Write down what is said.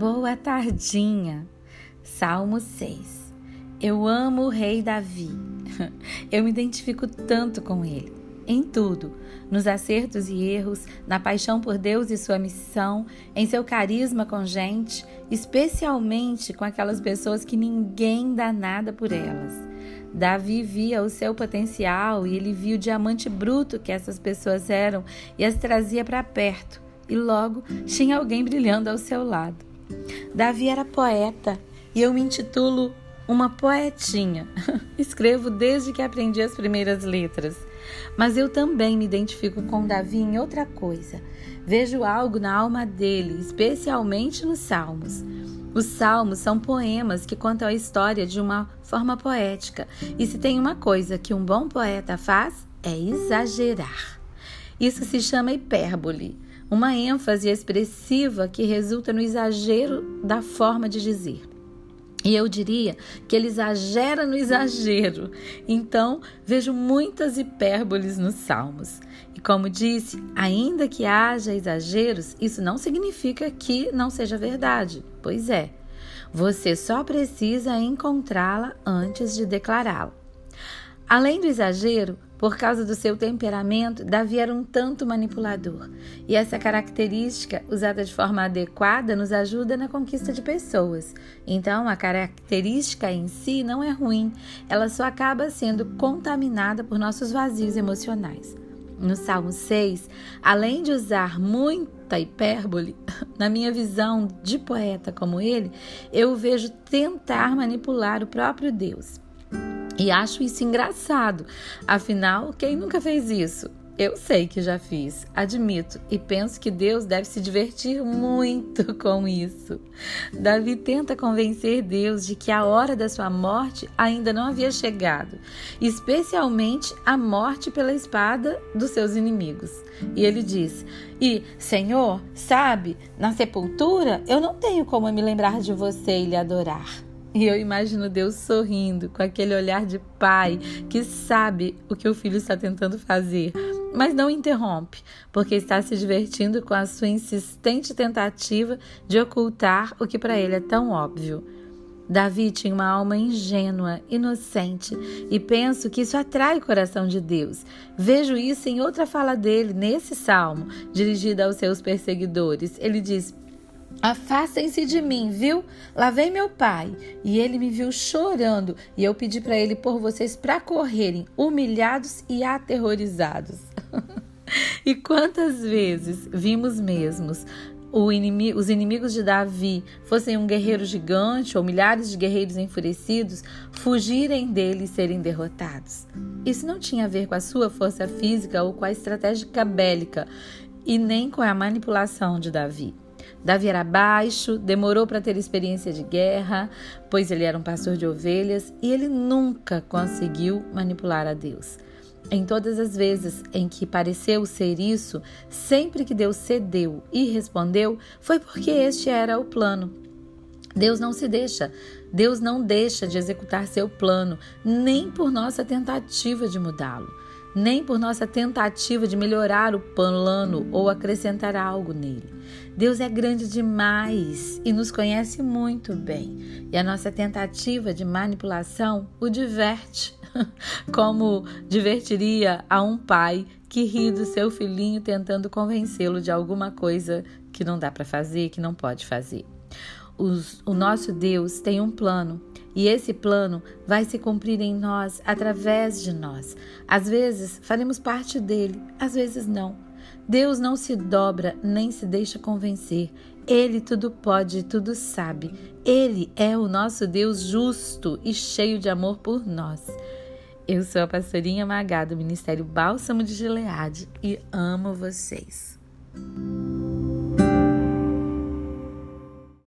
Boa tardinha. Salmo 6. Eu amo o rei Davi. Eu me identifico tanto com ele. Em tudo, nos acertos e erros, na paixão por Deus e sua missão, em seu carisma com gente, especialmente com aquelas pessoas que ninguém dá nada por elas. Davi via o seu potencial e ele via o diamante bruto que essas pessoas eram e as trazia para perto, e logo tinha alguém brilhando ao seu lado. Davi era poeta e eu me intitulo uma poetinha. Escrevo desde que aprendi as primeiras letras. Mas eu também me identifico com Davi em outra coisa. Vejo algo na alma dele, especialmente nos Salmos. Os salmos são poemas que contam a história de uma forma poética. E se tem uma coisa que um bom poeta faz, é exagerar. Isso se chama hipérbole uma ênfase expressiva que resulta no exagero da forma de dizer. E eu diria que ele exagera no exagero. Então, vejo muitas hipérboles nos Salmos. E como disse, ainda que haja exageros, isso não significa que não seja verdade. Pois é, você só precisa encontrá-la antes de declará-la. Além do exagero, por causa do seu temperamento, Davi era um tanto manipulador. E essa característica, usada de forma adequada, nos ajuda na conquista de pessoas. Então, a característica em si não é ruim, ela só acaba sendo contaminada por nossos vazios emocionais. No Salmo 6, além de usar muita hipérbole, na minha visão de poeta como ele, eu vejo tentar manipular o próprio Deus. E acho isso engraçado. Afinal, quem nunca fez isso? Eu sei que já fiz, admito, e penso que Deus deve se divertir muito com isso. Davi tenta convencer Deus de que a hora da sua morte ainda não havia chegado, especialmente a morte pela espada dos seus inimigos. E ele diz: E, Senhor, sabe, na sepultura eu não tenho como me lembrar de você e lhe adorar. E eu imagino Deus sorrindo, com aquele olhar de pai que sabe o que o filho está tentando fazer, mas não interrompe, porque está se divertindo com a sua insistente tentativa de ocultar o que para ele é tão óbvio. Davi tinha uma alma ingênua, inocente, e penso que isso atrai o coração de Deus. Vejo isso em outra fala dele, nesse salmo, dirigida aos seus perseguidores. Ele diz: Afastem-se de mim, viu? Lá vem meu pai. E ele me viu chorando, e eu pedi para ele pôr vocês para correrem, humilhados e aterrorizados. e quantas vezes vimos mesmos os inimigos de Davi, fossem um guerreiro gigante ou milhares de guerreiros enfurecidos, fugirem dele e serem derrotados. Isso não tinha a ver com a sua força física ou com a estratégia bélica, e nem com a manipulação de Davi. Davi era baixo, demorou para ter experiência de guerra, pois ele era um pastor de ovelhas e ele nunca conseguiu manipular a Deus. Em todas as vezes em que pareceu ser isso, sempre que Deus cedeu e respondeu, foi porque este era o plano. Deus não se deixa, Deus não deixa de executar seu plano, nem por nossa tentativa de mudá-lo, nem por nossa tentativa de melhorar o plano ou acrescentar algo nele. Deus é grande demais e nos conhece muito bem, e a nossa tentativa de manipulação o diverte, como divertiria a um pai que ri do seu filhinho tentando convencê-lo de alguma coisa que não dá para fazer, que não pode fazer. Os, o nosso Deus tem um plano e esse plano vai se cumprir em nós, através de nós. Às vezes faremos parte dele, às vezes não. Deus não se dobra nem se deixa convencer. Ele tudo pode, tudo sabe. Ele é o nosso Deus justo e cheio de amor por nós. Eu sou a pastorinha Magá do Ministério Bálsamo de Gileade e amo vocês.